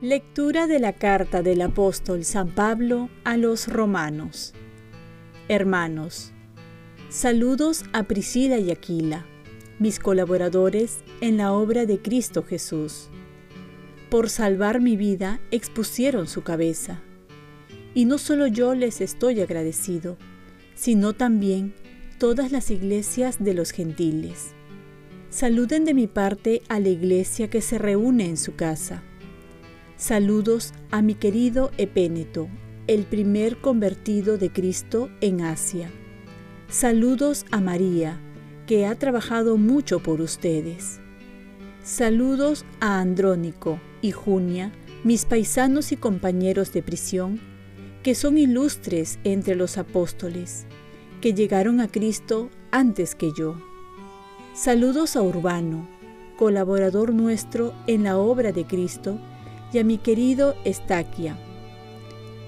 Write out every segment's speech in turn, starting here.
Lectura de la carta del apóstol San Pablo a los romanos. Hermanos, saludos a Priscila y Aquila, mis colaboradores en la obra de Cristo Jesús. Por salvar mi vida expusieron su cabeza. Y no solo yo les estoy agradecido, sino también todas las iglesias de los gentiles. Saluden de mi parte a la iglesia que se reúne en su casa. Saludos a mi querido Epéneto, el primer convertido de Cristo en Asia. Saludos a María, que ha trabajado mucho por ustedes. Saludos a Andrónico y Junia, mis paisanos y compañeros de prisión, que son ilustres entre los apóstoles, que llegaron a Cristo antes que yo. Saludos a Urbano, colaborador nuestro en la obra de Cristo, y a mi querido Estaquia.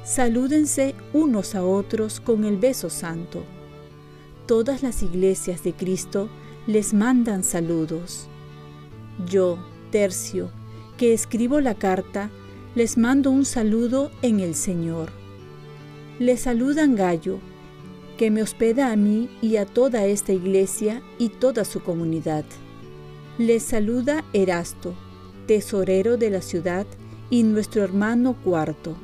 Salúdense unos a otros con el beso santo. Todas las iglesias de Cristo les mandan saludos. Yo, Tercio, que escribo la carta, les mando un saludo en el Señor. Les saludan Gallo, que me hospeda a mí y a toda esta iglesia y toda su comunidad. Les saluda Erasto, tesorero de la ciudad y nuestro hermano cuarto,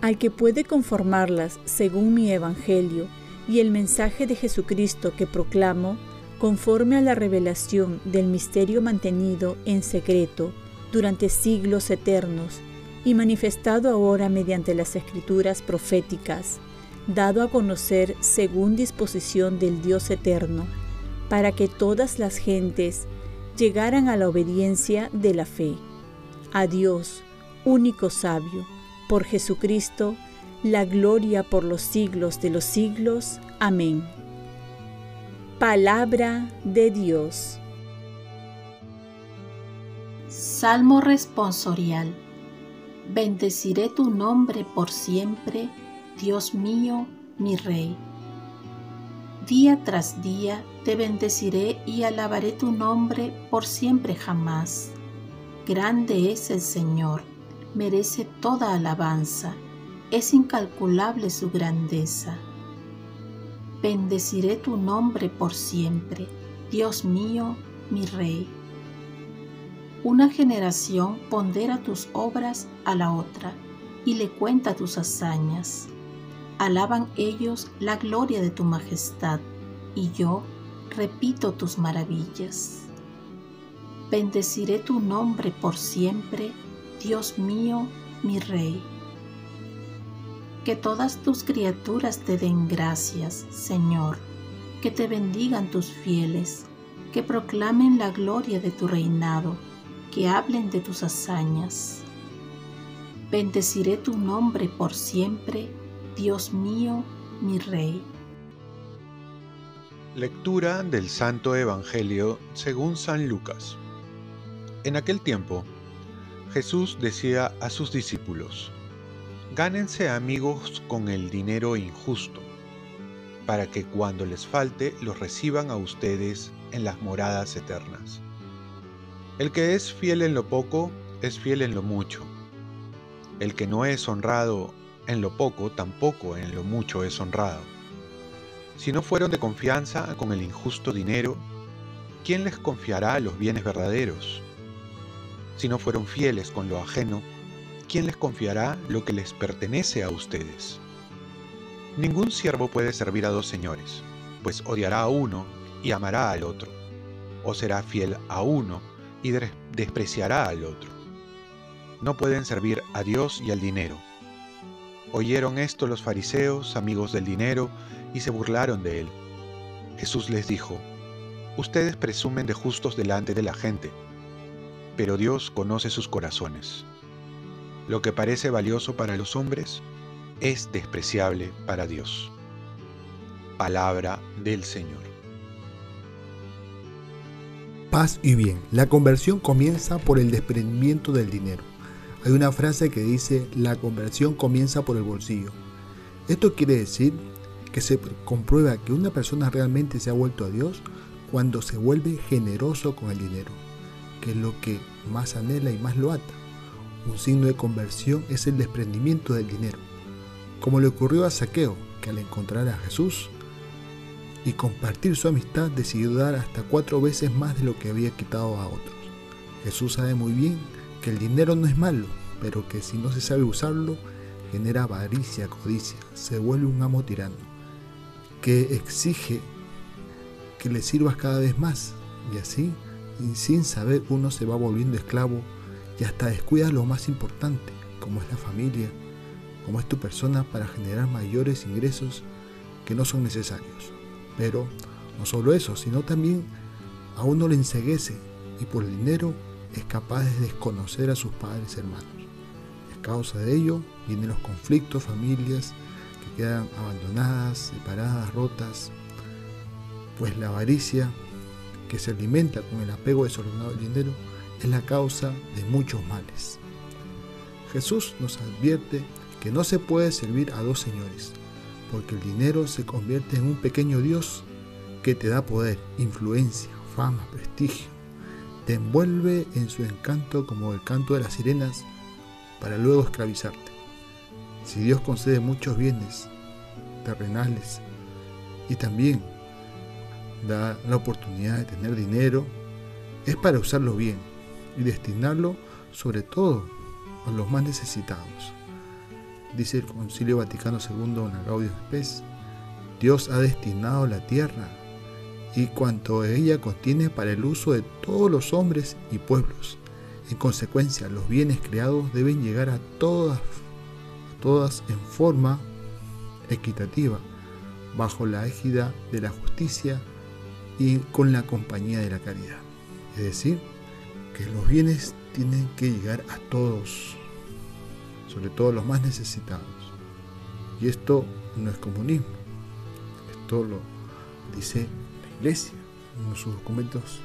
al que puede conformarlas según mi Evangelio y el mensaje de Jesucristo que proclamo, conforme a la revelación del misterio mantenido en secreto durante siglos eternos y manifestado ahora mediante las escrituras proféticas, dado a conocer según disposición del Dios eterno, para que todas las gentes llegaran a la obediencia de la fe. A Dios, único sabio, por Jesucristo, la gloria por los siglos de los siglos. Amén. Palabra de Dios. Salmo responsorial. Bendeciré tu nombre por siempre, Dios mío, mi Rey. Día tras día te bendeciré y alabaré tu nombre por siempre jamás. Grande es el Señor merece toda alabanza, es incalculable su grandeza. Bendeciré tu nombre por siempre, Dios mío, mi Rey. Una generación pondera tus obras a la otra y le cuenta tus hazañas. Alaban ellos la gloria de tu majestad y yo repito tus maravillas. Bendeciré tu nombre por siempre, Dios mío, mi Rey. Que todas tus criaturas te den gracias, Señor, que te bendigan tus fieles, que proclamen la gloria de tu reinado, que hablen de tus hazañas. Bendeciré tu nombre por siempre, Dios mío, mi Rey. Lectura del Santo Evangelio según San Lucas. En aquel tiempo, Jesús decía a sus discípulos, Gánense amigos con el dinero injusto, para que cuando les falte los reciban a ustedes en las moradas eternas. El que es fiel en lo poco, es fiel en lo mucho. El que no es honrado en lo poco, tampoco en lo mucho es honrado. Si no fueron de confianza con el injusto dinero, ¿quién les confiará los bienes verdaderos? Si no fueron fieles con lo ajeno, ¿quién les confiará lo que les pertenece a ustedes? Ningún siervo puede servir a dos señores, pues odiará a uno y amará al otro, o será fiel a uno y despreciará al otro. No pueden servir a Dios y al dinero. Oyeron esto los fariseos, amigos del dinero, y se burlaron de él. Jesús les dijo, Ustedes presumen de justos delante de la gente, pero Dios conoce sus corazones. Lo que parece valioso para los hombres es despreciable para Dios. Palabra del Señor. Paz y bien. La conversión comienza por el desprendimiento del dinero. Hay una frase que dice, la conversión comienza por el bolsillo. Esto quiere decir que se comprueba que una persona realmente se ha vuelto a Dios cuando se vuelve generoso con el dinero, que es lo que más anhela y más lo ata. Un signo de conversión es el desprendimiento del dinero, como le ocurrió a Saqueo, que al encontrar a Jesús y compartir su amistad decidió dar hasta cuatro veces más de lo que había quitado a otros. Jesús sabe muy bien que el dinero no es malo, pero que si no se sabe usarlo, genera avaricia, codicia, se vuelve un amo tirano, que exige que le sirvas cada vez más, y así, sin saber, uno se va volviendo esclavo y hasta descuida lo más importante, como es la familia, como es tu persona para generar mayores ingresos que no son necesarios. Pero no solo eso, sino también a uno le enseguece y por el dinero es capaz de desconocer a sus padres y hermanos. Es causa de ello vienen los conflictos, familias que quedan abandonadas, separadas, rotas, pues la avaricia que se alimenta con el apego desordenado al dinero es la causa de muchos males. Jesús nos advierte que no se puede servir a dos señores, porque el dinero se convierte en un pequeño Dios que te da poder, influencia, fama, prestigio. Te envuelve en su encanto como el canto de las sirenas para luego esclavizarte. Si Dios concede muchos bienes terrenales y también da la oportunidad de tener dinero, es para usarlo bien y destinarlo sobre todo a los más necesitados. Dice el Concilio Vaticano II en Spes, Dios ha destinado la tierra y cuanto ella contiene para el uso de todos los hombres y pueblos. En consecuencia, los bienes creados deben llegar a todas, a todas en forma equitativa, bajo la égida de la justicia y con la compañía de la caridad. Es decir, que los bienes tienen que llegar a todos, sobre todo los más necesitados. Y esto no es comunismo, esto lo dice la Iglesia en sus documentos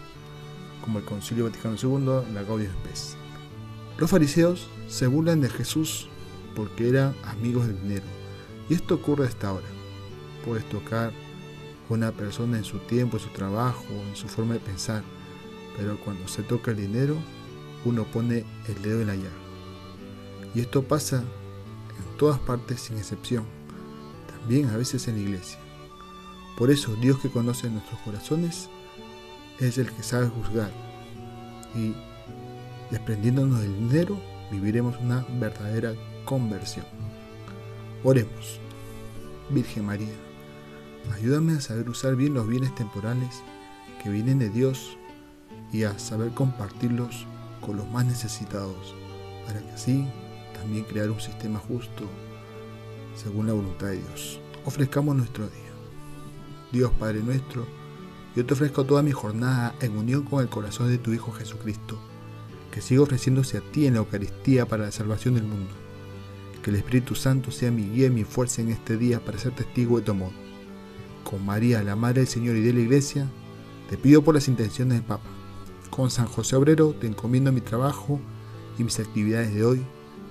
como el Concilio Vaticano II, la Gaudium Spes. Los fariseos se burlan de Jesús porque eran amigos del dinero. Y esto ocurre hasta ahora. Puedes tocar a una persona en su tiempo, en su trabajo, en su forma de pensar, pero cuando se toca el dinero, uno pone el dedo en la llaga. Y esto pasa en todas partes sin excepción, también a veces en la iglesia. Por eso Dios que conoce nuestros corazones es el que sabe juzgar y desprendiéndonos del dinero viviremos una verdadera conversión. Oremos. Virgen María, ayúdame a saber usar bien los bienes temporales que vienen de Dios y a saber compartirlos con los más necesitados, para que así también crear un sistema justo según la voluntad de Dios. Ofrezcamos nuestro día. Dios Padre nuestro, yo te ofrezco toda mi jornada en unión con el corazón de tu Hijo Jesucristo, que siga ofreciéndose a ti en la Eucaristía para la salvación del mundo. Que el Espíritu Santo sea mi guía y mi fuerza en este día para ser testigo de tu amor. Con María, la Madre del Señor y de la Iglesia, te pido por las intenciones del Papa. Con San José Obrero te encomiendo mi trabajo y mis actividades de hoy